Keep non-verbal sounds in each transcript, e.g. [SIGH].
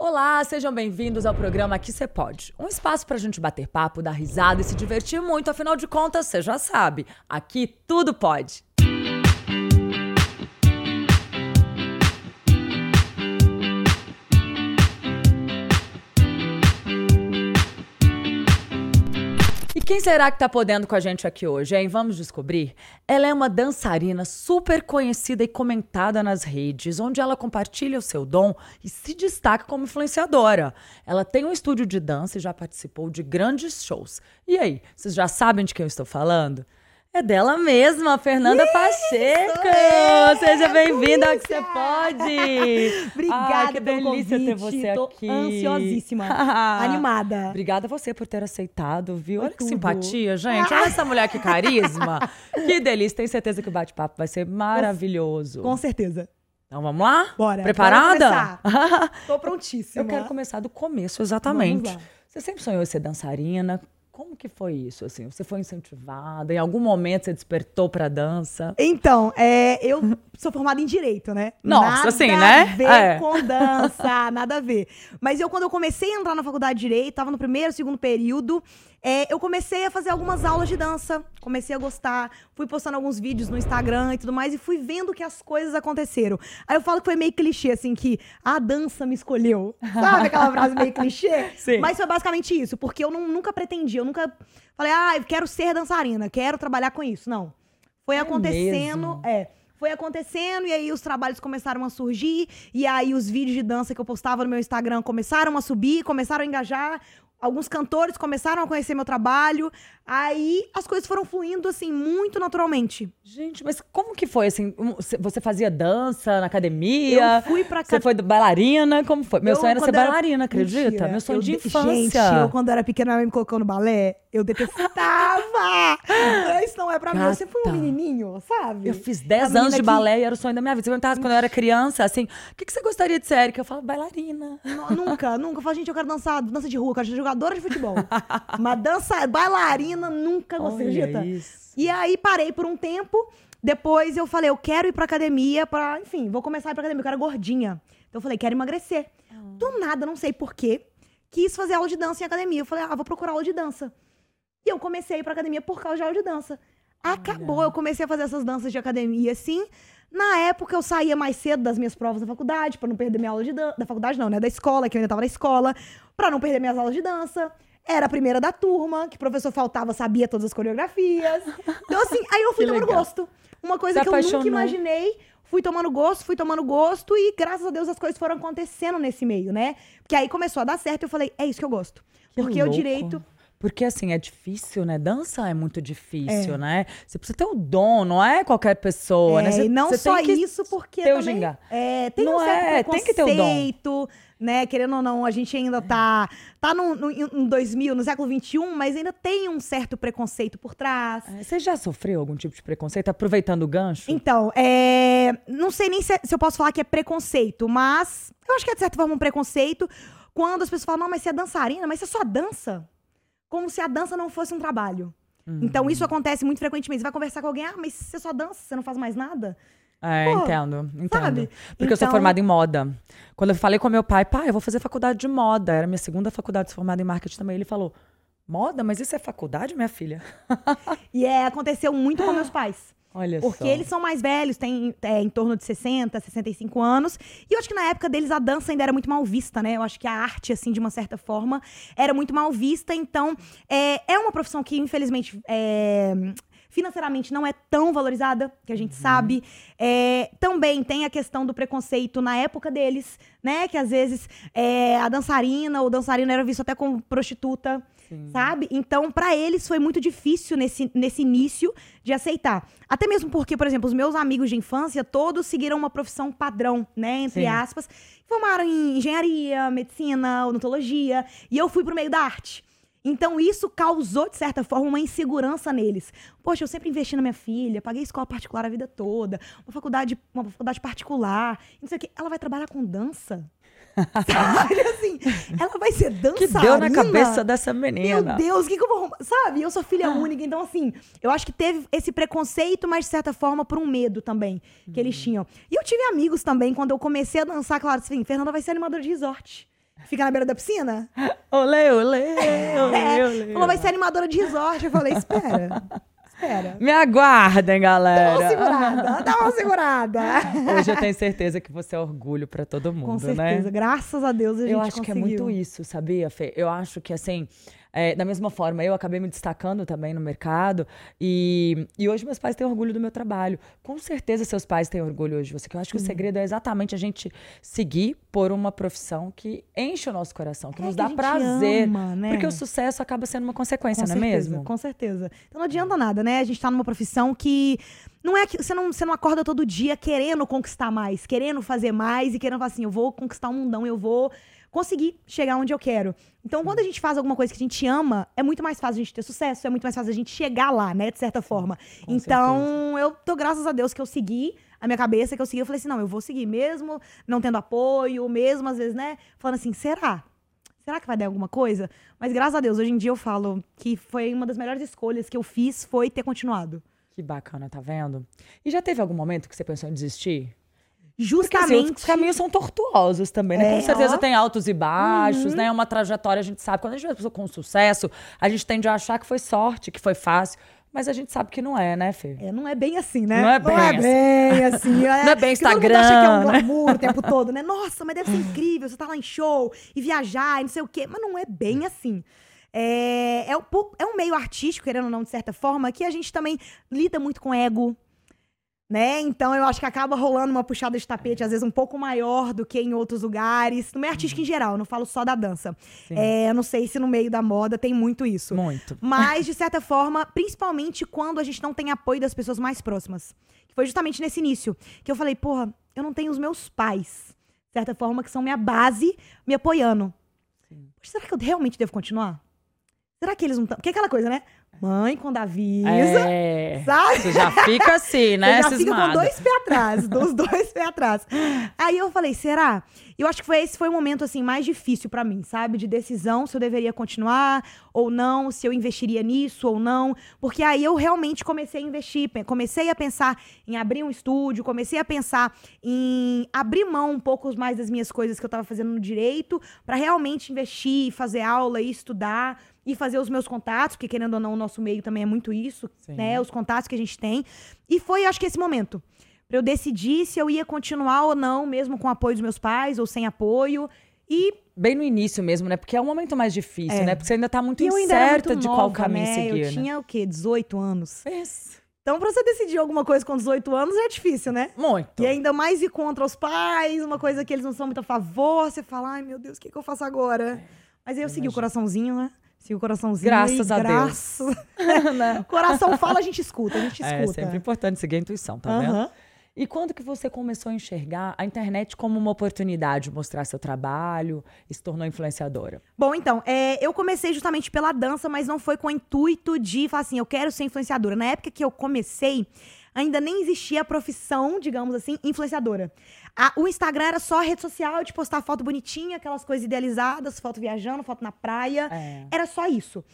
Olá, sejam bem-vindos ao programa Aqui Cê Pode. Um espaço pra gente bater papo, dar risada e se divertir muito. Afinal de contas, você já sabe, aqui tudo pode. Quem será que tá podendo com a gente aqui hoje, hein? Vamos descobrir? Ela é uma dançarina super conhecida e comentada nas redes, onde ela compartilha o seu dom e se destaca como influenciadora. Ela tem um estúdio de dança e já participou de grandes shows. E aí, vocês já sabem de quem eu estou falando? É dela mesma, Fernanda Ih, Pacheco! eu, Seja é bem-vinda ao que você pode! [LAUGHS] Obrigada Ai, que delícia ter convite. você Tô aqui. ansiosíssima, [LAUGHS] animada. Obrigada a você por ter aceitado, viu? Olha que tudo. simpatia, gente. Olha essa mulher que carisma. [LAUGHS] que delícia. Tenho certeza que o bate-papo vai ser maravilhoso. Com certeza. Então vamos lá? Bora. Preparada? Tô prontíssima. Eu quero começar do começo, exatamente. Você sempre sonhou em ser dançarina? Como que foi isso? Assim, você foi incentivada? Em algum momento você despertou pra dança? Então, é, eu sou formada em Direito, né? Nossa, nada assim, né? a ver É. com dança, [LAUGHS] nada a ver. Mas eu, quando eu comecei a entrar na faculdade de Direito, tava no primeiro, segundo período, é, eu comecei a fazer algumas aulas de dança. Comecei a gostar, fui postando alguns vídeos no Instagram e tudo mais, e fui vendo que as coisas aconteceram. Aí eu falo que foi meio clichê, assim, que a dança me escolheu. Sabe aquela frase meio clichê? [LAUGHS] Sim. Mas foi basicamente isso, porque eu não- nunca pretendi, eu nunca falei, ah, eu quero ser dançarina, quero trabalhar com isso. Não. Foi acontecendo, mesmo? é. Foi acontecendo e aí os trabalhos começaram a surgir e aí os vídeos de dança que eu postava no meu Instagram começaram a subir, começaram a engajar. Alguns cantores começaram a conhecer meu trabalho. Aí as coisas foram fluindo assim muito naturalmente. Gente, mas como que foi? Assim, você fazia dança na academia? Eu fui pra Você foi bailarina? Como foi? Meu Eu, sonho era ser quando era- bailarina, acredita? Mentira. Meu sonho Eu de infância. Gente, eu quando era pequena, mãe me colocou no balé, eu detestava. [LAUGHS] Isso não é pra mim. Eu sempre fui um Gata. menininho, sabe? Eu fiz A 10 menina anos de que- balé e era o sonho da minha vida. Você perguntava quando eu era criança, assim, o que, que você gostaria de ser, Erika? Eu falava, bailarina. Nu- Nunca, [LAUGHS] nunca. Eu falo, gente, eu quero dançar dança de rua, eu quero ser jogadora de futebol. Mas dança, bailarina, nunca gostei, Olha isso. E aí parei por um tempo. Depois eu falei, eu quero ir pra academia pra, enfim, vou começar a ir pra academia, eu quero gordinha. Então eu falei, quero emagrecer. Ah. Do nada, não sei porquê, quis fazer aula de dança em academia. Eu falei, ah, vou procurar aula de dança. E eu comecei a ir pra academia por causa de aula de dança. Acabou, eu comecei a fazer essas danças de academia, assim. Na época, eu saía mais cedo das minhas provas da faculdade, pra não perder minha aula de dança. Da faculdade não, né? Da escola, que eu ainda tava na escola. Pra não perder minhas aulas de dança. Era a primeira da turma, que o professor faltava, sabia todas as coreografias. Então, assim, aí eu fui [LAUGHS] tomando gosto. Uma coisa Se que eu apaixonou. nunca imaginei. Fui tomando gosto, fui tomando gosto e graças a Deus as coisas foram acontecendo nesse meio, né? Porque aí começou a dar certo e eu falei, é isso que eu gosto. Que Porque o louco. direito Porque assim, é difícil, né? Dança é muito difícil, né? Você precisa ter o dom, não é qualquer pessoa, né? É, Você- e não só isso, porque ter também, é, tem Não um certo é, tem que ter o dom. preconceito, né? Querendo ou não, a gente ainda tá, tá no, no, em 2000, no século XXI, mas ainda tem um certo preconceito por trás. É, Você já sofreu algum tipo de preconceito? Aproveitando o gancho? Então, é, não sei nem se, é- se eu posso falar que é preconceito, mas eu acho que é de certa forma um preconceito quando as pessoas falam, não, mas você é dançarina, mas você só dança. Como se a dança não fosse um trabalho. Uhum. Então, isso acontece muito frequentemente. Você vai conversar com alguém, ah, mas você só dança, você não faz mais nada? É, Pô, entendo, entendo. sabe? Porque eu sou Então- formada em moda. Quando eu falei com meu pai, pai, eu vou fazer faculdade de moda. Era minha segunda faculdade formada em marketing também. Ele falou, moda? Mas isso é faculdade, minha filha? [LAUGHS] E é, aconteceu muito com meus pais. Olha Porque só. eles são mais velhos, têm é, em torno de 60, 65 anos. E eu acho que na época deles a dança ainda era muito mal vista, né? Eu acho que a arte, assim, de uma certa forma, era muito mal vista. Então, é, é uma profissão que, infelizmente, é, financeiramente não é tão valorizada, que a gente sabe. É, também tem a questão do preconceito na época deles, né? Que às vezes é, a dançarina ou dançarina era visto até como prostituta sabe? Então, pra eles foi muito difícil nesse, nesse início de aceitar. Até mesmo porque, por exemplo, os meus amigos de infância todos seguiram uma profissão padrão, né? Entre Sim. aspas. Formaram em engenharia, medicina, odontologia. E eu fui pro meio da arte. Então, isso causou, de certa forma, uma insegurança neles. Poxa, eu sempre investi na minha filha, paguei escola particular a vida toda, uma faculdade, uma faculdade particular, não sei o quê. Ela vai trabalhar com dança? [LAUGHS] Sabe, assim, ela vai ser que dançarina? deu na cabeça dessa Meu menina? Deus, o que, que eu vou arrumar? Sabe? Eu sou filha única, então assim, eu acho que teve esse preconceito, mas de certa forma por um medo também que eles tinham. E eu tive amigos também, quando eu comecei a dançar, claro, assim, Fernanda vai ser animadora de resort. Fica na beira da piscina? Olê, [LAUGHS] olê, olê, É, olê. falou, vai ser animadora de resort. Eu falei, espera, [LAUGHS] espera. Me aguardem, Dá galera. uma segurada, dá uma segurada. [LAUGHS] Hoje eu tenho certeza que você é orgulho pra todo mundo, Com certeza, né? graças a Deus a gente Eu acho que é muito conseguiu. isso, sabia, Fê? Eu acho que, assim, é, da mesma forma, eu acabei me destacando também no mercado e, e hoje meus pais têm orgulho do meu trabalho. Com certeza seus pais têm orgulho hoje de você, que eu acho que o segredo é exatamente a gente seguir por uma profissão que enche o nosso coração, que É nos que dá prazer. ama, né? Porque o sucesso acaba sendo uma consequência, Com não é certeza, mesmo? Com certeza. Então não adianta nada, né? A gente tá numa profissão que não é que você não, você não acorda todo dia querendo conquistar mais, querendo fazer mais e querendo falar assim, eu vou conquistar o mundão, eu vou conseguir chegar onde eu quero. Então, quando a gente faz alguma coisa que a gente ama, é muito mais fácil a gente ter sucesso, é muito mais fácil a gente chegar lá, né, de certa forma. com Então, eu tô graças a Deus que eu segui a minha cabeça, que eu segui, eu falei assim, não, eu vou seguir mesmo não tendo apoio, mesmo às vezes, né, falando assim, será? Será que vai dar alguma coisa? Mas graças a Deus, hoje em dia eu falo que foi uma das melhores escolhas que eu fiz foi ter continuado. Que bacana, tá vendo? E já teve algum momento que você pensou em desistir? Porque assim, Justamente. os caminhos são tortuosos também, né? É, com certeza ó. Uhum. tem altos e baixos, né? Uma trajetória, a gente sabe. Quando a gente vê a pessoa com sucesso, a gente tende a achar que foi sorte, que foi fácil. Mas a gente sabe que não é, né, Fê? É, não é bem assim, né? Não é bem assim. bem [LAUGHS] assim. Não é bem porque todo mundo acha que é um Instagram, né? glamour o tempo todo, né? [LAUGHS] Nossa, mas deve ser incrível, você tá lá em show e viajar e não sei o quê. Mas não é bem assim. É, é, um, é um meio artístico, querendo ou não, de certa forma, que a gente também lida muito com ego, né? Então eu acho que acaba rolando uma puxada de tapete, às vezes um pouco maior do que em outros lugares. No meio artístico em geral, eu não falo só da dança. Sim. É, eu não sei se no meio da moda tem muito isso. Muito. Mas, [LAUGHS] de certa forma, principalmente quando a gente não tem apoio das pessoas mais próximas. Que foi justamente nesse início que eu falei, porra, eu não tenho os meus pais, de certa forma, que são minha base, me apoiando. Poxa, será que eu realmente devo continuar? Será que eles não estão. Porque é aquela coisa, né? Mãe, quando avisa, É. sabe? Você já fica assim, [LAUGHS] né? Eu já fico com dois pés atrás, dos dois pés atrás. Aí eu falei, será? Eu acho que foi esse foi o momento assim mais difícil pra mim, sabe? De decisão se eu deveria continuar ou não, se eu investiria nisso ou não, porque aí eu realmente comecei a investir, comecei a pensar em abrir um estúdio, comecei a pensar em abrir mão um pouco mais das minhas coisas que eu tava fazendo no direito pra realmente investir, fazer aula e estudar e fazer os meus contatos, porque querendo ou não, o nosso meio também é muito isso, Sim. né? Os contatos que a gente tem. E foi, eu acho que esse momento. Pra eu decidir se eu ia continuar ou não, mesmo com o apoio dos meus pais ou sem apoio. E, Bem no início mesmo, né? Porque é um momento mais difícil, É. né? Porque você ainda tá muito eu incerta muito de nova, qual caminho né? seguir, Eu né? tinha o quê? 18 anos. Isso. Então, pra você decidir alguma coisa com 18 anos é difícil, né? Muito. E ainda mais ir contra os pais, uma coisa que eles não são muito a favor. Você fala, ai meu Deus, o que, que eu faço agora? Mas aí eu segui o coraçãozinho, né? Segui o coraçãozinho. Graças e a Deus. graças... [LAUGHS] O coração fala, a gente escuta, a gente É escuta. sempre importante seguir a intuição, tá vendo? E quando que você começou a enxergar a internet como uma oportunidade de mostrar seu trabalho e se tornou influenciadora? Bom, então, é, eu comecei justamente pela dança, mas não foi com o intuito de falar assim, eu quero ser influenciadora. Na época que eu comecei, ainda nem existia a profissão, digamos assim, influenciadora. A- o Instagram era só rede social de postar foto bonitinha, aquelas coisas idealizadas, foto viajando, foto na praia. É. Era só isso.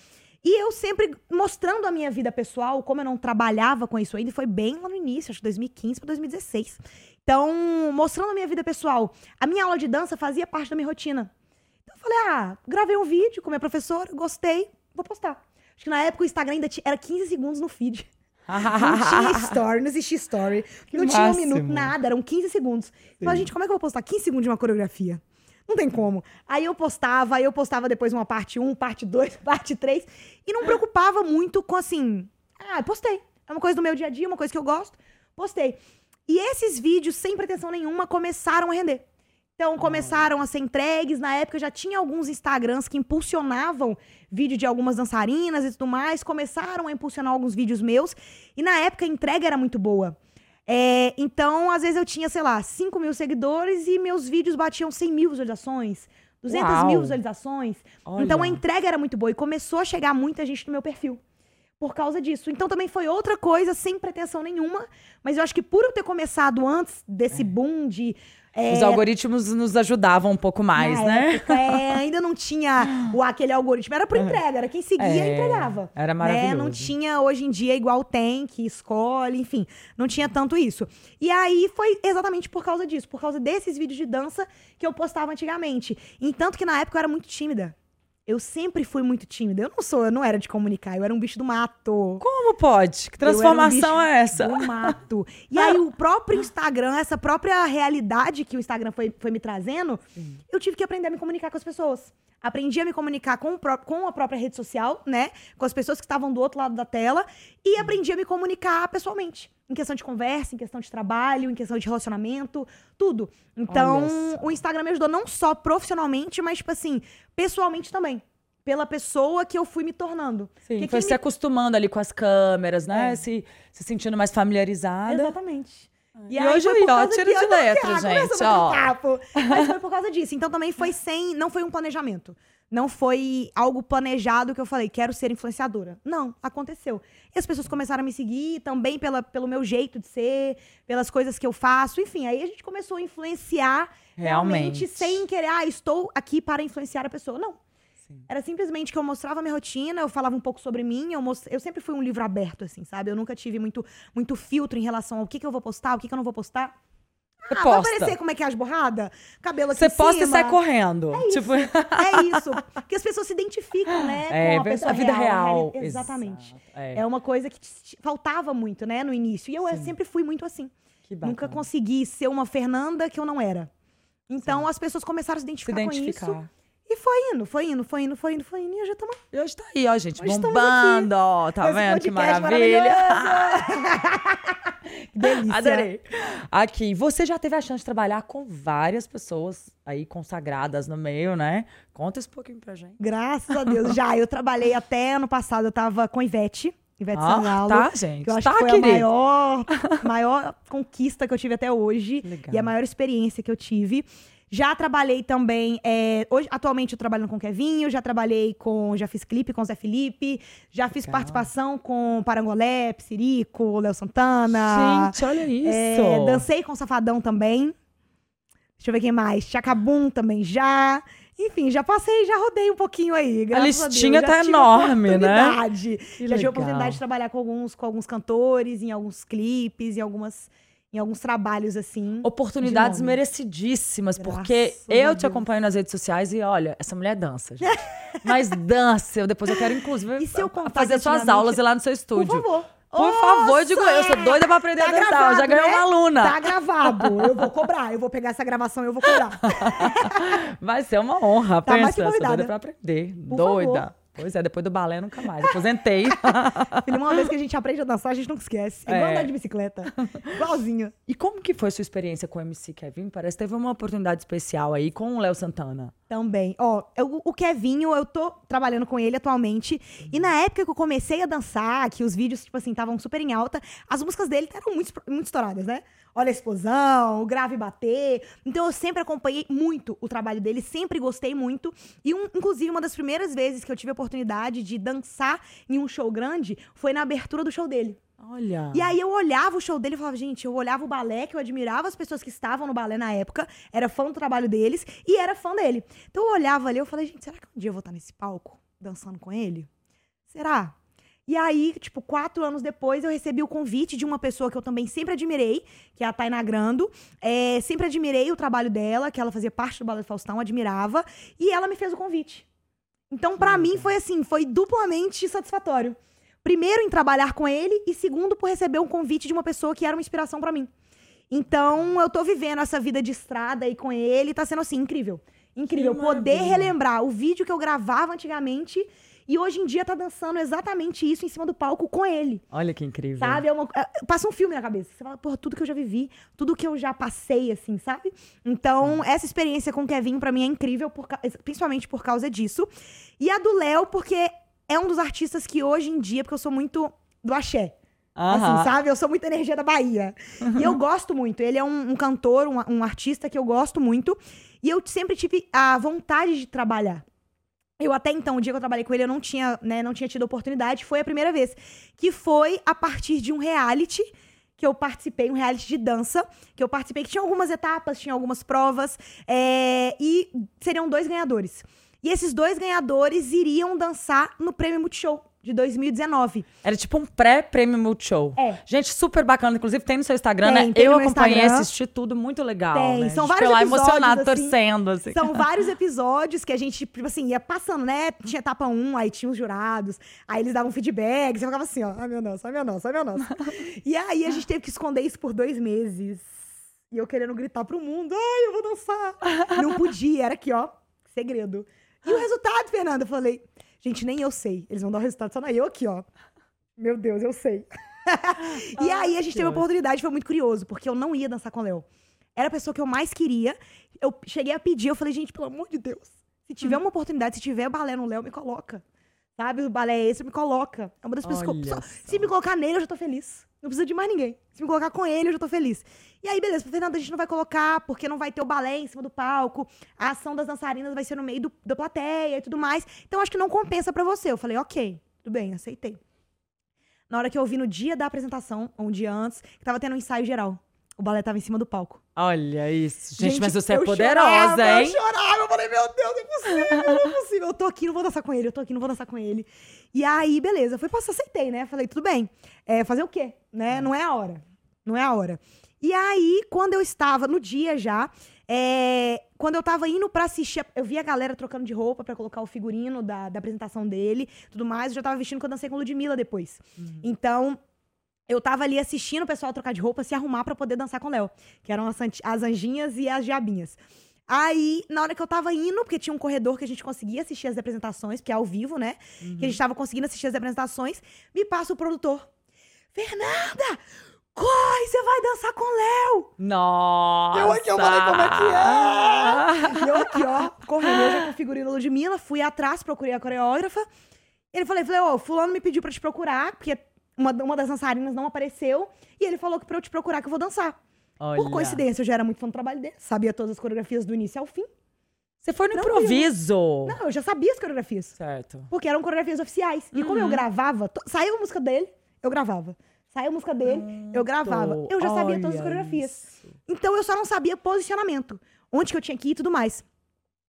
E eu sempre mostrando a minha vida pessoal, como eu não trabalhava com isso ainda, foi bem lá no início, acho que 2015 para 2016. Então, mostrando a minha vida pessoal. A minha aula de dança fazia parte da minha rotina. Então eu falei, ah, gravei um vídeo com a minha professora, gostei, vou postar. Acho que na época o Instagram ainda ti- era 15 segundos no feed. Não tinha story, não existia story. Que não tinha um máximo. minuto, nada, eram 15 segundos. Eu falei, gente, como é que eu vou postar 15 segundos de uma coreografia? Não tem como. Aí eu postava, aí eu postava depois uma parte 1, parte 2, [LAUGHS] parte 3. E não preocupava muito com assim. Ah, postei. É uma coisa do meu dia a dia, uma coisa que eu gosto. Postei. E esses vídeos, sem pretensão nenhuma, começaram a render. Então, começaram a ser entregues. Na época, já tinha alguns Instagrams que impulsionavam vídeo de algumas dançarinas e tudo mais. Começaram a impulsionar alguns vídeos meus. E na época, a entrega era muito boa. É, então, às vezes eu tinha, sei lá, 5 mil seguidores e meus vídeos batiam 100 mil visualizações, 200 Uau. mil visualizações. Olha. Então, a entrega era muito boa e começou a chegar muita gente no meu perfil. Por causa disso. Então também foi outra coisa, sem pretensão nenhuma, mas eu acho que por eu ter começado antes desse É. boom de. é, Os algoritmos nos ajudavam um pouco mais, né? época, é, [LAUGHS] ainda não tinha o, aquele algoritmo, era por entrega, era quem seguia É, entregava. era né? maravilhoso. Não tinha hoje em dia igual tem, que escolhe, enfim, não tinha tanto isso. E aí foi exatamente por causa disso, por causa desses vídeos de dança que eu postava antigamente. Entanto que na época eu era muito tímida. Eu sempre fui muito tímida. Eu não sou, eu não era de comunicar, eu era um bicho do mato. Como pode? Que um transformação bicho é essa? Do mato. [LAUGHS] E aí, o próprio Instagram, essa própria realidade que o Instagram foi, foi me trazendo, eu tive que aprender a me comunicar com as pessoas. Aprendi a me comunicar com, com a própria rede social, né? Com as pessoas que estavam do outro lado da tela. E aprendi a me comunicar pessoalmente. Em questão de conversa, em questão de trabalho, em questão de relacionamento, tudo. Então, o Instagram me ajudou não só profissionalmente, mas, tipo assim, pessoalmente também. Pela pessoa que eu fui me tornando. Sim, Porque foi se me acostumando ali com as câmeras, né? É. Se, se sentindo mais familiarizada. Exatamente. E hoje foi aí, por ó, causa tiro de não letra, gente, ó. papo. Mas foi por causa disso. Então também foi sem. Não foi um planejamento. Não foi algo planejado que eu falei, quero ser influenciadora. Não, aconteceu. E as pessoas começaram a me seguir também pela, pelo meu jeito de ser, pelas coisas que eu faço. Enfim, aí a gente começou a influenciar Realmente. realmente, sem querer, ah, estou aqui para influenciar a pessoa. Não. Sim. Era simplesmente que eu mostrava minha rotina, eu falava um pouco sobre mim, eu, most... eu sempre fui um livro aberto, assim, sabe? Eu nunca tive muito, muito filtro em relação ao que, que eu vou postar, o que, que eu não vou postar. Ah, vai aparecer como é que é as borradas? Cabelo aqui Você posta e cima. sai correndo. tipo, [LAUGHS] É isso. Porque as pessoas se identificam, né? é, com a pessoa a vida real. reali- Exatamente. É, É uma coisa que faltava muito, né, no início. E eu Sim. sempre fui muito assim. que Nunca bacana. consegui ser uma Fernanda que eu não era. Então as pessoas começaram a se se identificar, com isso. E foi indo, foi indo, foi indo, foi indo, foi indo. E hoje estamos E hoje tá aí, ó, gente, Hoje bombando, ó, tá Esse vendo que maravilha? [LAUGHS] que delícia. Adorei. Aqui, você já teve a chance de trabalhar com várias pessoas aí consagradas no meio, né? Conta esse pouquinho pra gente. Graças a Deus. Já, eu trabalhei até ano passado, eu tava com Ivete. Ivete Ah, Sangalo. tá, gente. Que eu acho tá, que foi querido. a maior, [LAUGHS] maior conquista que eu tive até hoje. Legal. E a maior experiência que eu tive. Já trabalhei também. é, hoje, atualmente eu trabalho com o Kevinho, já trabalhei com. Já fiz clipe com o Zé Felipe, já fiz Legal. participação com Parangolé, Psirico, Léo Santana. Gente, olha isso. É, dancei com o Safadão também. Deixa eu ver quem mais. Chacabum também já. Enfim, já passei, já rodei um pouquinho aí. a listinha Deus. Já tá enorme, né? Que Já tive a legal. oportunidade de trabalhar com alguns, com alguns cantores, em alguns clipes, em, algumas, em alguns trabalhos assim. Oportunidades de merecidíssimas, Graças porque eu te acompanho nas redes sociais e olha, essa mulher dança, gente. [LAUGHS] Mas dança, eu depois eu quero inclusive E se eu fazer que suas aulas e lá no seu Por estúdio. favor. Por favor, eu digo eu, eu sou doida pra aprender Tá a dançar. eu gravado, já ganhei né? uma aluna. Tá gravado. Eu vou cobrar. Eu vou pegar essa gravação e eu vou cobrar. [LAUGHS] Vai ser uma honra. Tá mais pensa, que sou convidada. doida pra aprender. Por doida. favor. Pois é, depois do balé nunca mais. Aposentei. [LAUGHS] Filho, uma vez que a gente aprende a dançar, a gente nunca esquece. É igual É. andar de bicicleta. Igualzinho. e como que foi sua experiência com o MC Kevin? Parece que teve uma oportunidade especial aí com o Léo Santana. Também. Ó, eu- o Kevinho, eu tô trabalhando com ele atualmente. E na época que eu comecei a dançar, que os vídeos, tipo assim, estavam super em alta, as músicas dele eram muito, muito estouradas, né? Olha a explosão, o grave bater. Então eu sempre acompanhei muito o trabalho dele, sempre gostei muito. E, um- inclusive, uma das primeiras vezes que eu tive a oportunidade de dançar em um show grande foi na abertura do show dele. Olha. E aí eu olhava o show dele e falava, gente, eu olhava o balé, que eu admirava as pessoas que estavam no balé na época, era fã do trabalho deles e era fã dele. Então eu olhava ali, eu falei, gente, será que um dia eu vou estar nesse palco dançando com ele? Será? E aí, tipo, quatro anos depois, eu recebi o convite de uma pessoa que eu também sempre admirei, que é a Tainá Grando. É, sempre admirei o trabalho dela, que ela fazia parte do Balé do Faustão, admirava. E ela me fez o convite. Então, pra mim, foi assim, foi duplamente satisfatório. Primeiro, em trabalhar com ele, e segundo, por receber um convite de uma pessoa que era uma inspiração pra mim. Então, eu tô vivendo essa vida de estrada aí com ele, tá sendo assim, incrível. Incrível. Poder relembrar o vídeo que eu gravava antigamente e hoje em dia tá dançando exatamente isso em cima do palco com ele. Olha que incrível. Sabe? É uma, é, passa um filme na cabeça. Você fala, porra, tudo que eu já vivi, tudo que eu já passei, assim, sabe? Então, essa experiência com o Kevin, pra mim, é incrível, por principalmente por causa disso. E a do Léo, porque é um dos artistas que hoje em dia, porque eu sou muito do axé. Aham. Assim, sabe? Eu sou muito energia da Bahia. E eu gosto muito. Ele é um, um cantor, um, um artista que eu gosto muito. E eu sempre tive a vontade de trabalhar Eu até então, o dia que eu trabalhei com ele, eu não tinha, né, não tinha tido oportunidade. Foi a primeira vez. Que foi a partir de um reality que eu participei, um reality de dança, que eu participei, que tinha algumas etapas, tinha algumas provas, é, e seriam dois ganhadores. E esses dois ganhadores iriam dançar no Prêmio Multishow de 2019. Era tipo um pré-prêmio Multishow. É. Gente, super bacana. Inclusive, tem no seu Instagram, Tem, né? tem eu acompanhei, Instagram. assisti tudo, muito legal. Tem, né? são vários lá episódios, emocionado, assim. torcendo, assim. São [LAUGHS] vários episódios que a gente, tipo assim, ia passando, né? Tinha etapa 1, aí tinha os jurados, aí eles davam feedback, você ficava assim, ó, ai meu nossa, ai meu nossa, ai meu nossa. [LAUGHS] e aí a gente teve que esconder isso por dois meses. E eu querendo gritar pro mundo, ai, eu vou dançar. [LAUGHS] Não podia, era aqui, ó, segredo. E o resultado, Fernanda, eu falei, gente, nem eu sei. Eles vão dar o resultado só na eu aqui, ó. Meu Deus, eu sei. [LAUGHS] e aí a gente teve a oportunidade, foi muito curioso, porque eu não ia dançar com o Léo. Era a pessoa que eu mais queria. Eu cheguei a pedir, eu falei, gente, pelo amor de Deus, se Hum. tiver uma oportunidade, se tiver balé no Léo, me coloca. Sabe, o balé é esse, me coloca. É uma das pessoas que eu, só. Se me colocar nele, eu já tô feliz. Não precisa de mais ninguém. Se me colocar com ele, eu já tô feliz. E aí, beleza, Fernanda, a gente não vai colocar, porque não vai ter o balé em cima do palco. A ação das dançarinas vai ser no meio do- da plateia e tudo mais. Então, acho que não compensa pra você. Eu falei, ok, tudo bem, aceitei. Na hora que eu vi no dia da apresentação, um dia antes, que tava tendo um ensaio geral. O balé tava em cima do palco. Olha isso. Gente, Gente, mas você é poderosa, chorava, hein? Eu chorava, eu falei, meu Deus, não é possível, não é possível. Eu tô aqui, não vou dançar com ele, eu tô aqui, não vou dançar com ele. E aí, beleza, foi passar, aceitei, né? Falei, tudo bem. É, fazer o quê? Né? Não é a hora. Não é a hora. E aí, quando eu estava no dia já, é, quando eu tava indo pra assistir, eu vi a galera trocando de roupa pra colocar o figurino da, da apresentação dele, tudo mais. Eu já tava vestindo que eu dancei com Ludmilla depois. Então, eu tava ali assistindo o pessoal trocar de roupa, se arrumar pra poder dançar com o Léo. Que eram as, as anjinhas e as diabinhas. Aí, na hora que eu tava indo, porque tinha um corredor que a gente conseguia assistir as apresentações, porque é ao vivo, né? Que a gente tava conseguindo assistir as apresentações, me passa o produtor. Fernanda! Corre, você vai dançar com o Léo! Nossa! Eu aqui, eu falei, como é que é? [LAUGHS] E eu aqui, ó, correndo, já com o figurino Ludmilla, fui atrás, procurei a coreógrafa. Ele falei, falei, ó, fulano me pediu pra te procurar, porque uma, uma das dançarinas não apareceu, e ele falou que pra eu te procurar que eu vou dançar. Olha. Por coincidência, eu já era muito fã do trabalho dele, sabia todas as coreografias do início ao fim. Você foi no Tranquilo. improviso. Não, eu já sabia as coreografias, Certo. porque eram coreografias oficiais. E como eu gravava, to- saiu a música dele, eu gravava. Saiu a música dele, eu gravava. Eu já sabia todas as coreografias. isso. Então eu só não sabia posicionamento. Onde que eu tinha que ir e tudo mais.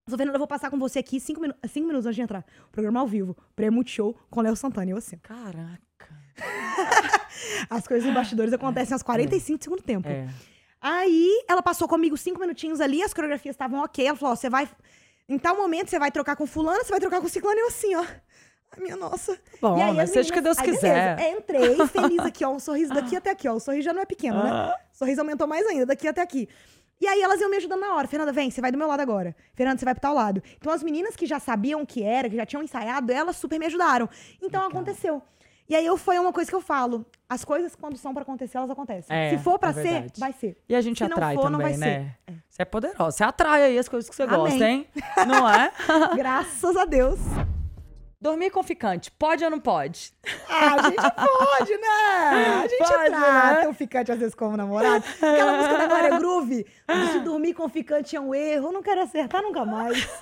Sou Fernanda, eu vou passar com você aqui cinco, minu cinco minutos antes de entrar. Programa ao vivo, prêmio Multishow com Léo Santana. E assim. Caraca. [LAUGHS] As coisas nos bastidores acontecem aos 45 do segundo tempo. É. Aí ela passou comigo cinco minutinhos ali, as coreografias estavam ok. Ela falou: ó, você vai. Em tal momento você vai trocar com fulano, você vai trocar com ciclano e eu assim, ó. Ai, minha nossa. Bom, e aí, né? as Seja o que Deus aí, quiser. beleza. É, entrei, [LAUGHS] feliz aqui, ó. Um sorriso daqui até aqui, ó. O sorriso já não é pequeno, né? Ah. O sorriso aumentou mais ainda, daqui até aqui. E aí elas iam me ajudando na hora. Fernanda, vem, você vai do meu lado agora. Fernanda, você vai pro tal lado. Então as meninas que já sabiam o que era, que já tinham ensaiado, elas super me ajudaram. Então aconteceu. E aí eu foi uma coisa que eu falo. As coisas, quando são pra acontecer, elas acontecem. É, Se for pra é ser, vai ser. E a gente Se não atrai for, não também, vai né? Você é poderosa. Você atrai aí as coisas que você Amém. gosta, hein? Não é? [LAUGHS] Graças a Deus. Dormir com ficante, pode ou não pode? Ah, a gente [LAUGHS] pode, né? A gente Pode, trata né? o ficante às vezes como namorado. Aquela música da Glória Groove, se dormir com ficante é um erro, eu não quero acertar nunca mais. [LAUGHS]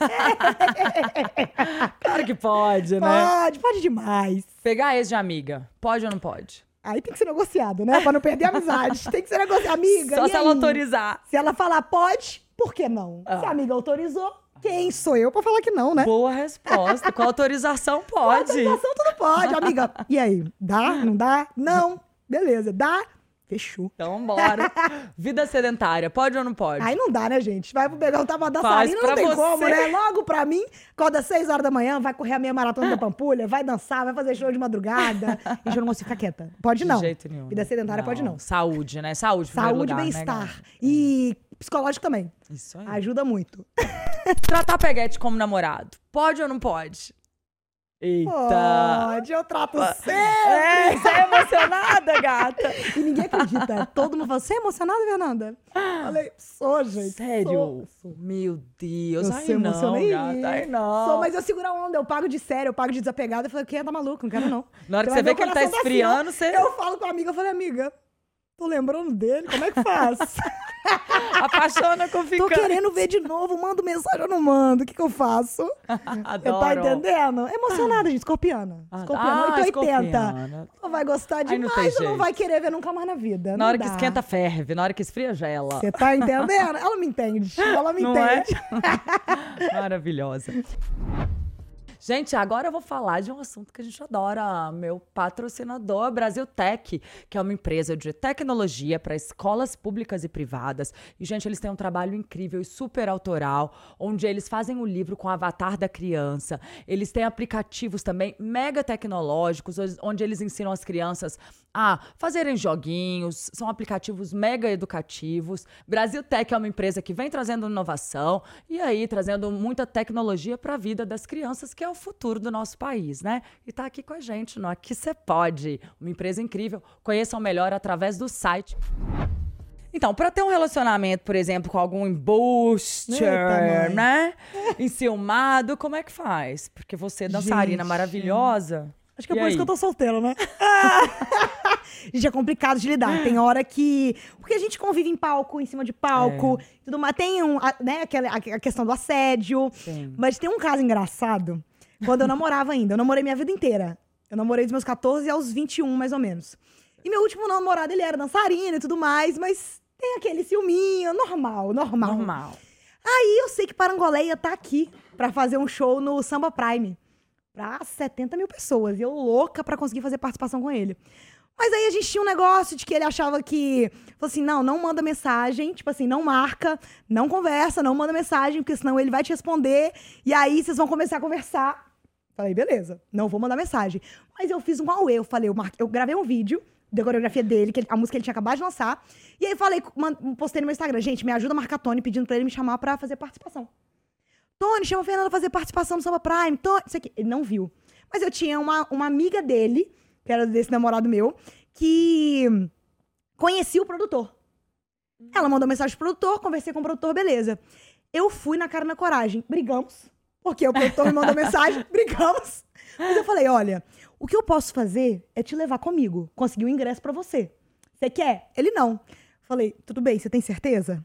Claro que pode, né? Pode, pode demais. Pegar ex de amiga, pode ou não pode? Aí tem que ser negociado, né? Pra não perder a amizade. Tem que ser negociado. Amiga, Só se ela aí? autorizar. Se ela falar pode, por que não? Ah. Se a amiga autorizou, quem sou eu pra falar que não, né? Boa resposta. Com autorização, [LAUGHS] pode. Autorização tudo pode, amiga. E aí, dá? Não dá? Não. Beleza, dá? Fechou. Então, bora. Vida sedentária, pode ou não pode? Aí não dá, né, gente? Vai pegar um tava Faz dançarina, pra não tem você. como, né? Logo pra mim, acorda às 6 horas da manhã, vai correr a meia maratona da Pampulha, vai dançar, vai fazer show de madrugada. Gente, eu não consigo ficar quieta. Pode não. De jeito nenhum. Vida sedentária pode não. Saúde, né? Saúde, Saúde e né, bem-estar. galera? e psicológico também. Isso aí. Ajuda muito. [LAUGHS] Tratar peguete como namorado, pode ou não pode? Eita. Pode, eu trato sempre. É, você é emocionada, gata? E ninguém acredita. [LAUGHS] Todo mundo fala, você é emocionada, Fernanda? Falei, sou, gente. Sério? Sou, sou. Meu Deus, Eu ai se não, emocionei. gata, ai não. Sou, mas eu seguro a onda, eu pago de sério, eu pago de desapegado. Eu falei, quem tá maluco? Não quero, não. Na hora que vai você vê ver o que ele tá coração assim, esfriando, você... Eu falo com a amiga, eu falei, amiga, tô lembrando dele, como é que faz? [LAUGHS] [LAUGHS] Apaixona com Tô ficante. querendo ver de novo, mando mensagem ou não mando? O que, que eu faço? Você [LAUGHS] Adoro. tá entendendo? Emocionada, gente, escorpiana. Ah, Escorpiana, ah, 880. escorpiana. Ou vai gostar demais ou não vai querer ver nunca mais na vida. Na Não hora que dá. esquenta, ferve. Na hora que esfria, gela. Você tá [LAUGHS] entendendo? Ela me entende. Ela me Não é? entende. Maravilhosa. Gente, agora eu vou falar de um assunto que a gente adora. Meu patrocinador, Brasil Tech, que é uma empresa de tecnologia para escolas públicas e privadas. E, gente, eles têm um trabalho incrível e super autoral, onde eles fazem o livro com o avatar da criança. Eles têm aplicativos também mega tecnológicos, onde eles ensinam as crianças a fazerem joguinhos. São aplicativos mega educativos. Brasil Tech é uma empresa que vem trazendo inovação e aí trazendo muita tecnologia para a vida das crianças, que é o futuro do nosso país, né? E tá aqui com a gente no Aqui Você Pode, uma empresa incrível. Conheçam melhor através do site. Então, para ter um relacionamento, por exemplo, com algum embuster, né? Enciumado, como é que faz? Porque você é dançarina Gente. maravilhosa. Acho que é E por isso aí? que eu tô solteira, né? [LAUGHS] gente, é complicado de lidar. Tem hora que. Porque a gente convive em palco, em cima de palco, É. tudo mais. Tem um, a- né, aquela, a, a questão do assédio. Sim. Mas tem um caso engraçado. Quando eu namorava ainda. Eu namorei minha vida inteira. Eu namorei dos meus 14 aos 21, mais ou menos. E meu último namorado, ele era dançarino e tudo mais, mas tem aquele ciúminho, normal, normal. Normal. Aí eu sei que Parangolé ia estar aqui pra fazer um show no Samba Prime. Pra 70 mil pessoas. E eu louca pra conseguir fazer participação com ele. Mas aí a gente tinha um negócio de que ele achava que. Falou assim: não, não manda mensagem. Tipo assim, não marca, não conversa, não manda mensagem, porque senão ele vai te responder. E aí vocês vão começar a conversar. Falei, beleza, não vou mandar mensagem. Mas eu fiz um auê. Eu falei, eu, marquei, eu gravei um vídeo da coreografia dele, que ele- a música ele tinha acabado de lançar. E aí falei, postei no meu Instagram, gente, me ajuda a marcar Tony, pedindo pra ele me chamar pra fazer participação. Tony, chama a Fernanda pra fazer participação no Samba Prime. Tony, isso aqui. Ele não viu. Mas eu tinha uma, uma amiga dele, que era desse namorado meu, que conhecia o produtor. Ela mandou mensagem pro produtor, conversei com o produtor, beleza. Eu fui na cara na coragem. Brigamos. Porque o produtor me mandou mensagem, [LAUGHS] brigamos. Mas eu falei, olha, o que eu posso fazer é te levar comigo, conseguir o ingresso pra você. Você quer? Ele não. Falei, tudo bem, você tem certeza?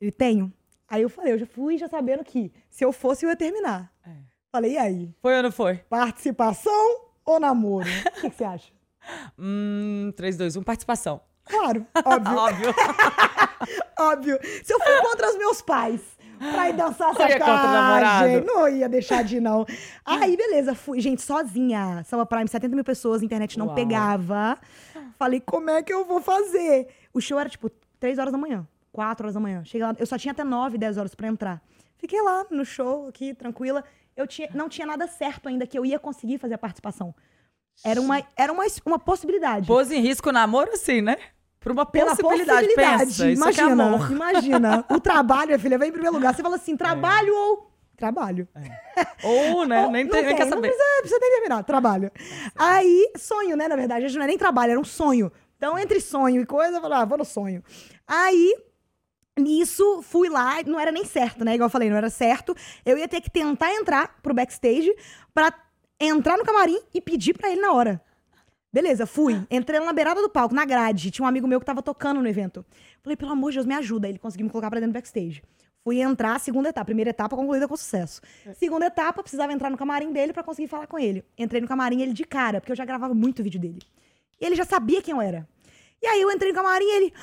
Ele tenho. Aí eu falei, eu já fui já sabendo que se eu fosse, eu ia terminar. É. Falei, e aí? Foi ou não foi? Participação ou namoro? O que que você acha? [LAUGHS] Hum, 3, 2, 1, participação. Claro, [LAUGHS] óbvio, Óbvio. [LAUGHS] óbvio. Se eu for contra os meus pais pra ir dançar namorado. não ia deixar de ir, não. Aí, beleza, fui. Gente, sozinha. Samba Prime, 70 mil pessoas, a internet não Uau. pegava. Falei, como é que eu vou fazer? O show era, tipo, 3 horas da manhã, 4 horas da manhã. Cheguei lá, eu só tinha até 9, 10 horas pra entrar. Fiquei lá no show, aqui, tranquila. Eu tinha, não tinha nada certo ainda que eu ia conseguir fazer a participação. Era uma, era uma, uma possibilidade. Pôs em risco o namoro, assim, né? Por uma Pela possibilidade. possibilidade. Pensa, aqui é imagina, amor. imagina. O trabalho, minha filha, vem em primeiro lugar. Você fala assim, trabalho ou... Trabalho. Ou, né? Ou- nem, não tem, quer Não saber. precisa, precisa nem terminar. Trabalho. Aí, sonho, né? Na verdade, não é nem trabalho, era um sonho. Então, entre sonho e coisa, eu falei, ah, vou no sonho. Aí, nisso, fui lá, não era nem certo, né? Igual eu falei, não era certo. Eu ia ter que tentar entrar pro backstage pra entrar no camarim e pedir pra ele na hora. Beleza, fui. Entrei na beirada do palco, na grade. Tinha um amigo meu que tava tocando no evento. Falei, pelo amor de Deus, me ajuda. Ele conseguiu me colocar pra dentro do backstage. Fui entrar, segunda etapa. Primeira etapa concluída com sucesso. Segunda etapa, precisava entrar no camarim dele pra conseguir falar com ele. Entrei no camarim, ele de cara, porque eu já gravava muito vídeo dele. E ele já sabia quem eu era. E aí eu entrei no camarim e ele.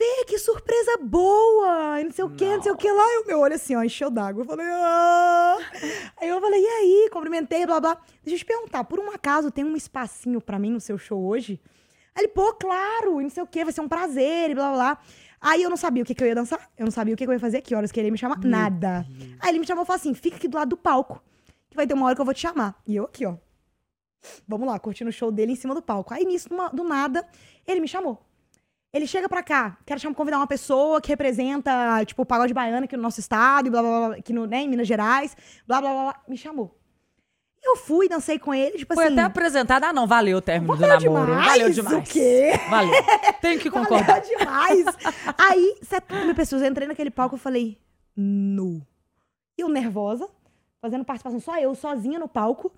Fê, que surpresa boa! E não sei o que, não. sei o que lá. E o meu olho assim, ó, encheu d'água. Eu falei, ah! Aí eu falei, e aí? Cumprimentei, blá blá. Deixa eu te perguntar, por um acaso tem um espacinho pra mim no seu show hoje? Aí ele, pô, claro, e não sei o que, vai ser um prazer, e blá blá blá. Aí eu não sabia o que, que eu ia dançar, eu não sabia o que, que eu ia fazer, que horas que ele ia me chamar, nada. Aí ele me chamou e falou assim: fica aqui do lado do palco, que vai ter uma hora que eu vou te chamar. E eu aqui, ó. Vamos lá, curtindo o show dele em cima do palco. Aí nisso, do nada, ele me chamou. Ele chega pra cá, quero chamar, convidar uma pessoa que representa, tipo, o pagode baiano aqui no nosso estado, e blá blá blá, aqui no, né, em Minas Gerais, blá blá blá, blá. me chamou. Eu fui, dancei com ele, tipo Foi assim. até apresentado. Ah, não, valeu o término do Valeu namoro. demais, valeu demais. o quê? Valeu. Tenho que [LAUGHS] concordar. Valeu demais. Aí, 70 mil pessoas, eu entrei naquele palco e falei, nu. E eu nervosa, fazendo participação, só eu, sozinha no palco,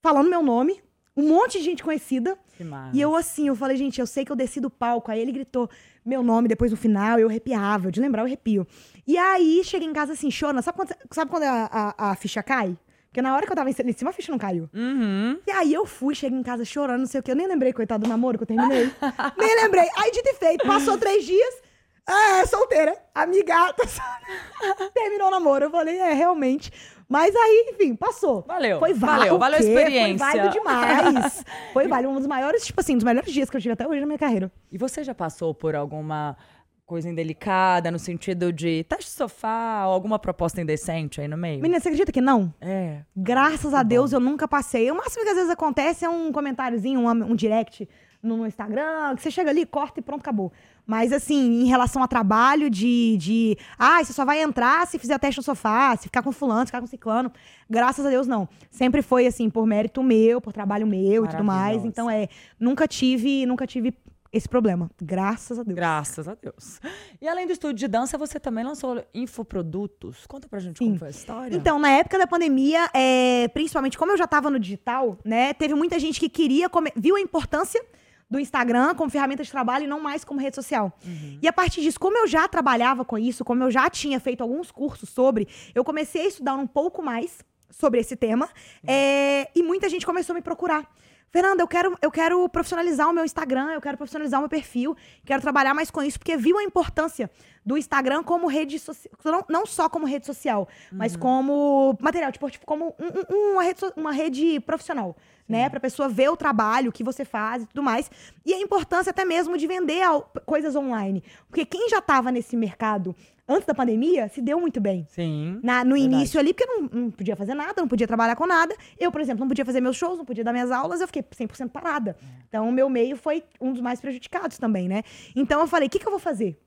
falando meu nome, Um monte de gente conhecida. Que massa. E eu assim, eu falei, gente, eu sei que eu desci do palco. Aí ele gritou meu nome depois no final, eu arrepiava, eu de lembrar eu arrepio. E aí cheguei em casa assim, chorando. Sabe quando, sabe quando a, a, a ficha cai? Porque na hora que eu tava em cima, a ficha não caiu. Uhum. E aí eu fui, cheguei em casa chorando, não sei o que. Eu nem lembrei, coitado do namoro que eu terminei. [LAUGHS] nem lembrei. Aí, dito e feito, passou três dias. É, solteira. Amigata. [LAUGHS] Terminou o namoro. Eu falei, é, realmente. Mas aí, enfim, passou. Valeu. Foi válido. Valeu, valeu a experiência. Foi válido demais. [LAUGHS] Foi válido. Um dos maiores, tipo assim, dos melhores dias que eu tive até hoje na minha carreira. E você já passou por alguma coisa indelicada, no sentido de teste de sofá ou alguma proposta indecente aí no meio? Menina, você acredita que não? É. Graças a Deus eu nunca passei. O máximo que às vezes acontece é um comentáriozinho, um, um direct no, no Instagram, que você chega ali, corta e pronto, acabou. Mas, assim, em relação a trabalho de, de. Ah, você só vai entrar se fizer teste no sofá, se ficar com fulano, se ficar com ciclano. Graças a Deus, não. Sempre foi, assim, por mérito meu, por trabalho meu e tudo mais. Então, é. Nunca tive, nunca tive esse problema. Graças a Deus. Graças a Deus. E além do estúdio de dança, você também lançou infoprodutos. Conta pra gente como Sim. foi a história. Então, na época da pandemia, é, principalmente como eu já tava no digital, né? Teve muita gente que queria, come- viu a importância do Instagram como ferramenta de trabalho e não mais como rede social. E a partir disso, como eu já trabalhava com isso, como eu já tinha feito alguns cursos sobre, eu comecei a estudar um pouco mais sobre esse tema é, e muita gente começou a me procurar. Fernanda, eu quero, eu quero profissionalizar o meu Instagram, eu quero profissionalizar o meu perfil, quero trabalhar mais com isso, porque viu a importância do Instagram como rede social, não, não só como rede social, mas como material, tipo, tipo, como um- um- uma, rede, uma rede profissional, né? Pra pessoa ver o trabalho, que você faz e tudo mais. E a importância até mesmo de vender al- coisas online. Porque quem já tava nesse mercado antes da pandemia se deu muito bem. Sim. Na- no Verdade. início ali, porque não, não podia fazer nada, não podia trabalhar com nada. Eu, por exemplo, não podia fazer meus shows, não podia dar minhas aulas, eu fiquei 100% parada. Então, o meu meio foi um dos mais prejudicados também, né? Então, eu falei, o que, que eu vou fazer?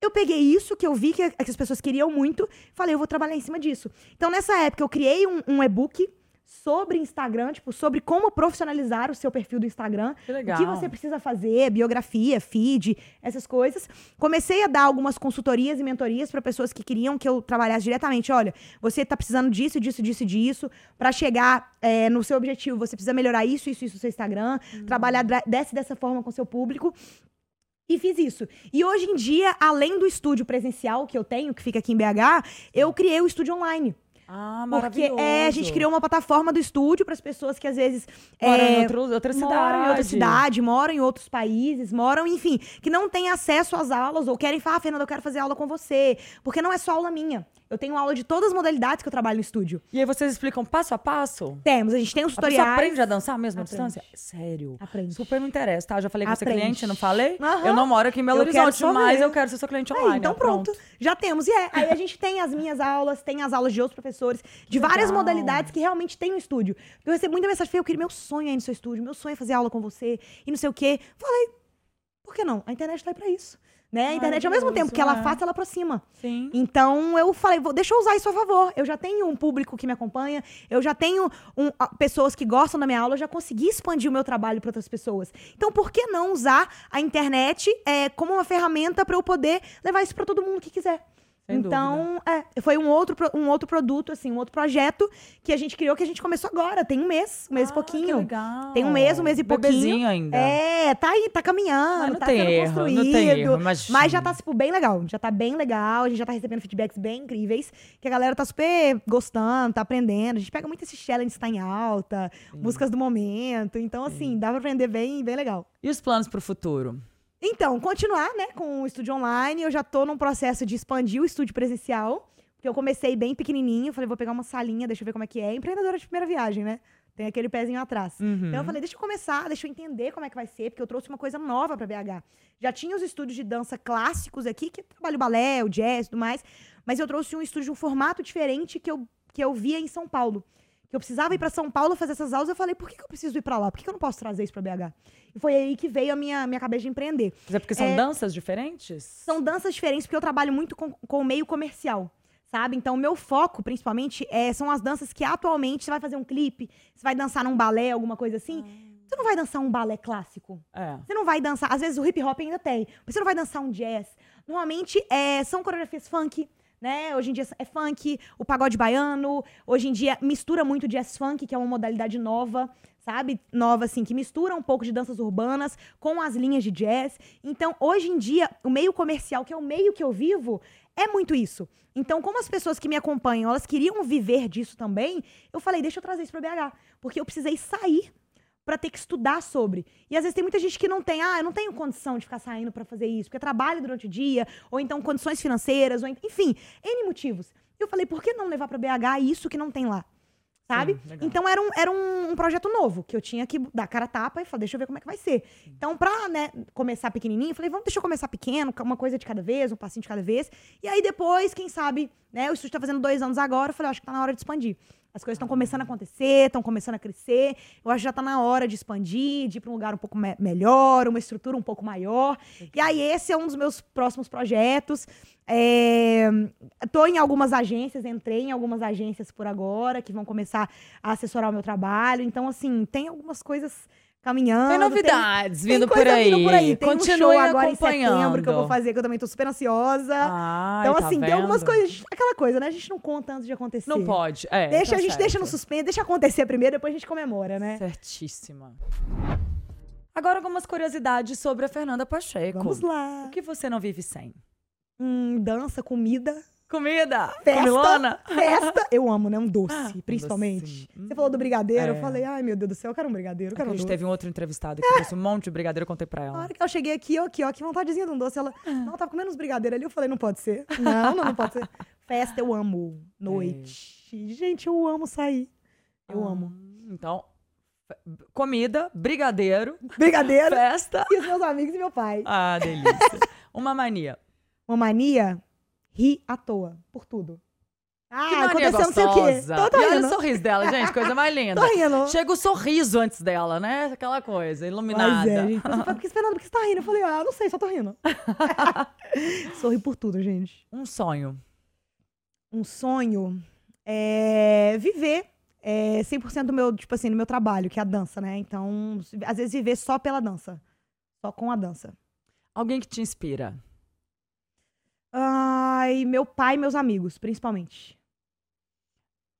Eu peguei isso que eu vi que, que as pessoas queriam muito, falei, eu vou trabalhar em cima disso. Então, nessa época, eu criei um, um e-book sobre Instagram, tipo, sobre como profissionalizar o seu perfil do Instagram. Que legal. O que você precisa fazer, biografia, feed, essas coisas. Comecei a dar algumas consultorias e mentorias para pessoas que queriam que eu trabalhasse diretamente. Olha, você tá precisando disso, disso, disso, disso. Para chegar é, no seu objetivo, você precisa melhorar isso, isso, isso no seu Instagram. Trabalhar dra- dessa dessa forma com o seu público. E fiz isso. E hoje em dia, além do estúdio presencial que eu tenho, que fica aqui em BH, eu criei o estúdio online. Ah, Porque é, a gente criou uma plataforma do estúdio para as pessoas que às vezes Moram é, em outro, outra cidade. moram em outra cidade, moram em outros países, moram, enfim, que não têm acesso às aulas ou querem falar, ah, Fernanda, eu quero fazer aula com você. Porque não é só aula minha. Eu tenho aula de todas as modalidades que eu trabalho no estúdio. E aí vocês explicam passo a passo? Temos, a gente tem os tutoriais. aprende a dançar mesmo à distância? Sério? Aprende. Super me interessa, tá? Já falei com você Aprende. cliente, não falei? Aham. Eu não moro aqui em Belo Eu Horizonte, mas eu quero ser seu cliente Aí, online. então ó, pronto. Já temos. E é, aí a gente tem as minhas aulas, tem as aulas de outros professores, de várias legal. modalidades que realmente tem no estúdio. Eu recebo muita mensagem, eu queria, meu sonho é ir no seu estúdio, meu sonho é fazer aula com você, e não sei o quê. Falei, por que não? A internet tá aí pra isso. Né? A internet, ao mesmo tempo que ela é. afasta, ela aproxima. Sim. Então eu falei, vou, deixa eu usar isso a favor. Eu já tenho um público que me acompanha, eu já tenho um, a- pessoas que gostam da minha aula, eu já consegui expandir o meu trabalho para outras pessoas. Então por que não usar a internet é, como uma ferramenta para eu poder levar isso para todo mundo que quiser? Sem então, é, foi um outro, um outro produto, assim, um outro projeto que a gente criou, que a gente começou agora. Tem um mês, um mês e Ah, pouquinho. que legal. Tem um mês, um mês e pouquinho. Bebezinho ainda. É, tá aí, tá caminhando, Mas não tá sendo erro, construído. não tem erro, imagina. Mas já tá, tipo, bem legal. Já tá bem legal. A gente já tá recebendo feedbacks bem incríveis. Que a galera tá super gostando, tá aprendendo. A gente pega muito esses challenges tá em alta, músicas do momento. Então, assim, dá pra aprender bem, bem legal. E os planos pro futuro? Então, continuar, né, com o estúdio online. Eu já tô num processo de expandir o estúdio presencial. Porque eu comecei bem pequenininho. Falei, vou pegar uma salinha, deixa eu ver como é que é. Empreendedora de primeira viagem, né? Tem aquele pezinho atrás. Uhum. Então eu falei, deixa eu começar, deixa eu entender como é que vai ser, porque eu trouxe uma coisa nova pra BH. Já tinha os estúdios de dança clássicos aqui, que trabalho o balé, o jazz e tudo mais, mas eu trouxe um estúdio, um formato diferente que eu, que eu via em São Paulo. Que eu precisava ir pra São Paulo fazer essas aulas, eu falei, por que, que eu preciso ir pra lá? Por que, que eu não posso trazer isso pra BH? E foi aí que veio a minha, minha cabeça de empreender. Mas é porque são É, danças diferentes? São danças diferentes, porque eu trabalho muito com, com o meio comercial. Sabe? Então, o meu foco, principalmente, é, são as danças que atualmente você vai fazer um clipe, você vai dançar num balé, alguma coisa assim. Você não vai dançar um balé clássico. É. Você não vai dançar. Às vezes o hip hop ainda tem, mas você não vai dançar um jazz. Normalmente é, são coreografias funk, né? Hoje em dia é funk, o pagode baiano, hoje em dia mistura muito jazz funk, que é uma modalidade nova, sabe? Nova, assim, que mistura um pouco de danças urbanas com as linhas de jazz. Então, hoje em dia, o meio comercial, que é o meio que eu vivo, é muito isso. Então, como as pessoas que me acompanham, elas queriam viver disso também, eu falei, deixa eu trazer isso para BH, porque eu precisei sair para ter que estudar sobre. E às vezes tem muita gente que não tem, ah, eu não tenho condição de ficar saindo para fazer isso, porque trabalha durante o dia, ou então condições financeiras, ou enfim, N motivos. Eu falei, por que não levar para BH isso que não tem lá? Sabe? Sim, então era, um, era um, um, projeto novo, que eu tinha que dar cara a tapa e falar, deixa eu ver como é que vai ser. Então, pra né, começar pequenininho, eu falei, vamos, deixa eu começar pequeno, uma coisa de cada vez, um passinho de cada vez. E aí depois, quem sabe, né, o estúdio tá fazendo dois anos agora, eu falei, acho que tá na hora de expandir. As coisas estão começando a acontecer, estão começando a crescer. Eu acho que já está na hora de expandir, de ir para um lugar um pouco me melhor, uma estrutura um pouco maior. E aí, esse é um dos meus próximos projetos. Estou é, em algumas agências, entrei em algumas agências por agora, que vão começar a assessorar o meu trabalho. Então, assim, tem algumas coisas caminhando. Tem novidades tem, vindo, tem por aí. vindo por aí. Tem Continue um show agora em setembro que eu vou fazer, que eu também tô super ansiosa. Ai, então, tá assim, vendo? tem algumas coisas. Aquela coisa, né? A gente não conta antes de acontecer. Não pode. É, deixa, tá a gente certo. deixa no suspense, deixa acontecer primeiro, depois a gente comemora, né? Certíssima. Agora, algumas curiosidades sobre a Fernanda Pacheco. Vamos lá. O que você não vive sem? Hum, dança, comida. Comida! Festa! Comilona. Festa! Eu amo, né? Um doce, ah, principalmente. Um Você falou do brigadeiro, é. eu falei, ai meu Deus do céu, eu quero um brigadeiro. Eu quero a um gente doce. teve um outro entrevistado que trouxe um monte de brigadeiro, eu contei pra ela. Na hora que eu cheguei aqui, ó, aqui, ó, que vontadezinha de um doce. Ela, ah. não, tava comendo uns brigadeiros ali. Eu falei, não pode ser. Não, não, não pode ser. [LAUGHS] Festa, eu amo. Noite. É. Gente, eu amo sair. Eu ah, amo. Então, comida, brigadeiro. Brigadeiro. Festa. E os meus amigos e meu pai. Ah, delícia. [LAUGHS] Uma mania. Uma mania? Ri à toa, por tudo. Ah, que aconteceu não sei o quê. Tô, tô e olha o sorriso dela, gente, coisa mais linda. tô rindo. Chega o sorriso antes dela, né? Aquela coisa, iluminada. Mas é, gente. Você fala, por que, Fernando, por que você tá rindo? Eu falei, ah, não sei, só tô rindo. [LAUGHS] Sorri por tudo, gente. Um sonho. Um sonho é viver é 100% do meu, tipo assim, do meu trabalho, que é a dança, né? Então, às vezes viver só pela dança. Só com a dança. Alguém que te inspira. Meu pai e meus amigos, principalmente.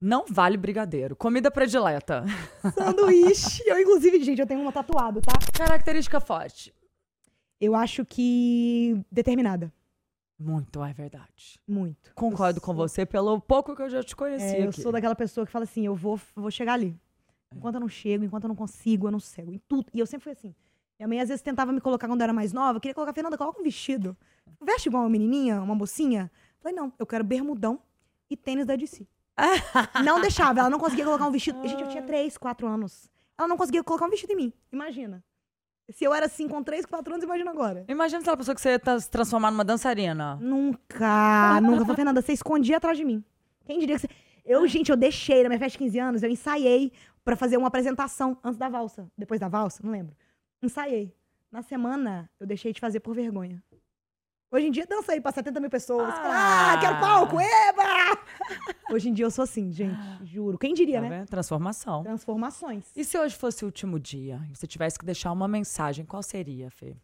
Não vale brigadeiro. Comida predileta. [LAUGHS] Sanduíche. eu, inclusive, gente, eu tenho uma tatuado, tá? Característica forte. Eu acho que determinada. Muito, é verdade. Muito. Concordo sou... com você pelo pouco que eu já te conheci. É, eu aqui. sou daquela pessoa que fala assim: eu vou, vou chegar ali. É. Enquanto eu não chego, enquanto eu não consigo, eu não cego. Em tudo. E eu sempre fui assim. Minha mãe às vezes tentava me colocar quando eu era mais nova. Eu queria colocar, Fernanda, coloca um vestido. Veste igual uma menininha, uma mocinha. Falei, não, eu quero bermudão e tênis da DC. [LAUGHS] não deixava, ela não conseguia colocar um vestido. Gente, eu tinha 3, 4 anos. Ela não conseguia colocar um vestido em mim. Imagina. Se eu era assim com 3, 4 anos, imagina agora. Imagina se ela pessoa que você tá se transformar numa dançarina. Nunca, [LAUGHS] nunca. Falei, Fernanda, você escondia atrás de mim. Quem diria que você. Eu, gente, eu deixei na minha festa de 15 anos, eu ensaiei para fazer uma apresentação antes da valsa. Depois da valsa, não lembro. Ensaiei. Na semana, eu deixei de fazer por vergonha. Hoje em dia, dança aí pra 70 mil pessoas. Ah, ah quero palco, eba! [LAUGHS] Hoje em dia eu sou assim, gente, juro. Quem diria, tá né? Transformação. Transformações. E se hoje fosse o último dia e você tivesse que deixar uma mensagem, qual seria, Fê?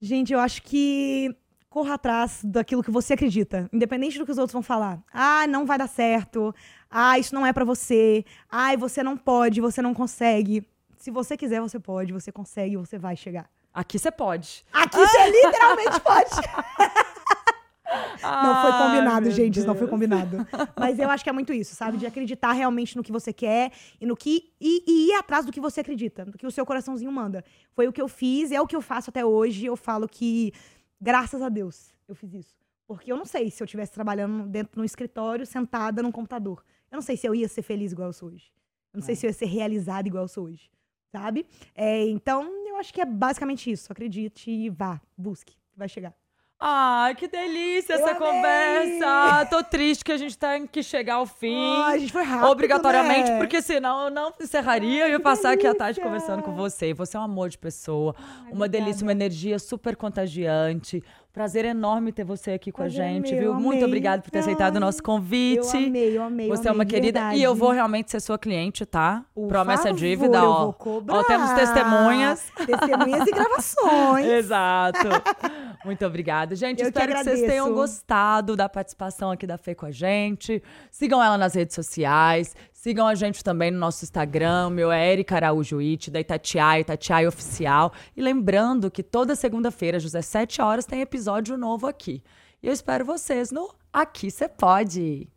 Gente, eu acho que corra atrás daquilo que você acredita, independente do que os outros vão falar. Ah, não vai dar certo. Ah, isso não é para você. Ai, você não pode, você não consegue. Se você quiser, você pode, você consegue, você vai chegar. Aqui você pode. Aqui você literalmente pode. [LAUGHS] não foi combinado, gente, Deus. isso não foi combinado. Mas eu acho que é muito isso, sabe? De acreditar realmente no que você quer e no que. E, e, ir atrás do que você acredita, do que o seu coraçãozinho manda. Foi o que eu fiz, é o que eu faço até hoje. Eu falo que, graças a Deus, eu fiz isso. Porque eu não sei se eu estivesse trabalhando dentro de um escritório, sentada num computador. Eu não sei se eu ia ser feliz igual eu sou hoje. Eu não é. sei se eu ia ser realizada igual eu sou hoje sabe? É, então, eu acho que é basicamente isso. Acredite e vá, busque, vai chegar. Ai, que delícia eu essa amei. conversa. Tô triste que a gente tem que chegar ao fim. A gente foi rápido, Obrigatoriamente, né? porque senão eu não encerraria. Ai, eu ia passar delícia. aqui a tarde conversando com você. Você é um amor de pessoa. Ai, uma delícia, uma energia super contagiante. Prazer enorme ter você aqui com Prazer a gente, meu, viu? Amei. Muito obrigada por ter aceitado o nosso convite. Eu amei, eu amei. Você eu é uma querida. Verdade. E eu vou realmente ser sua cliente, tá? Por Promessa favor, dívida, ó. Vou cobrar. Ó, temos testemunhas. Testemunhas e [LAUGHS] gravações. Exato. Muito obrigada. Gente, Eu que espero que, vocês agradeço. tenham gostado da participação aqui da Fê com a gente. Sigam ela nas redes sociais. Sigam a gente também no nosso Instagram. Meu é Erika Araújo It, da Itatiaia, Itatiaia Oficial. E lembrando que toda segunda-feira, às 17 horas, tem episódio novo aqui. E eu espero vocês no Aqui Você Pode.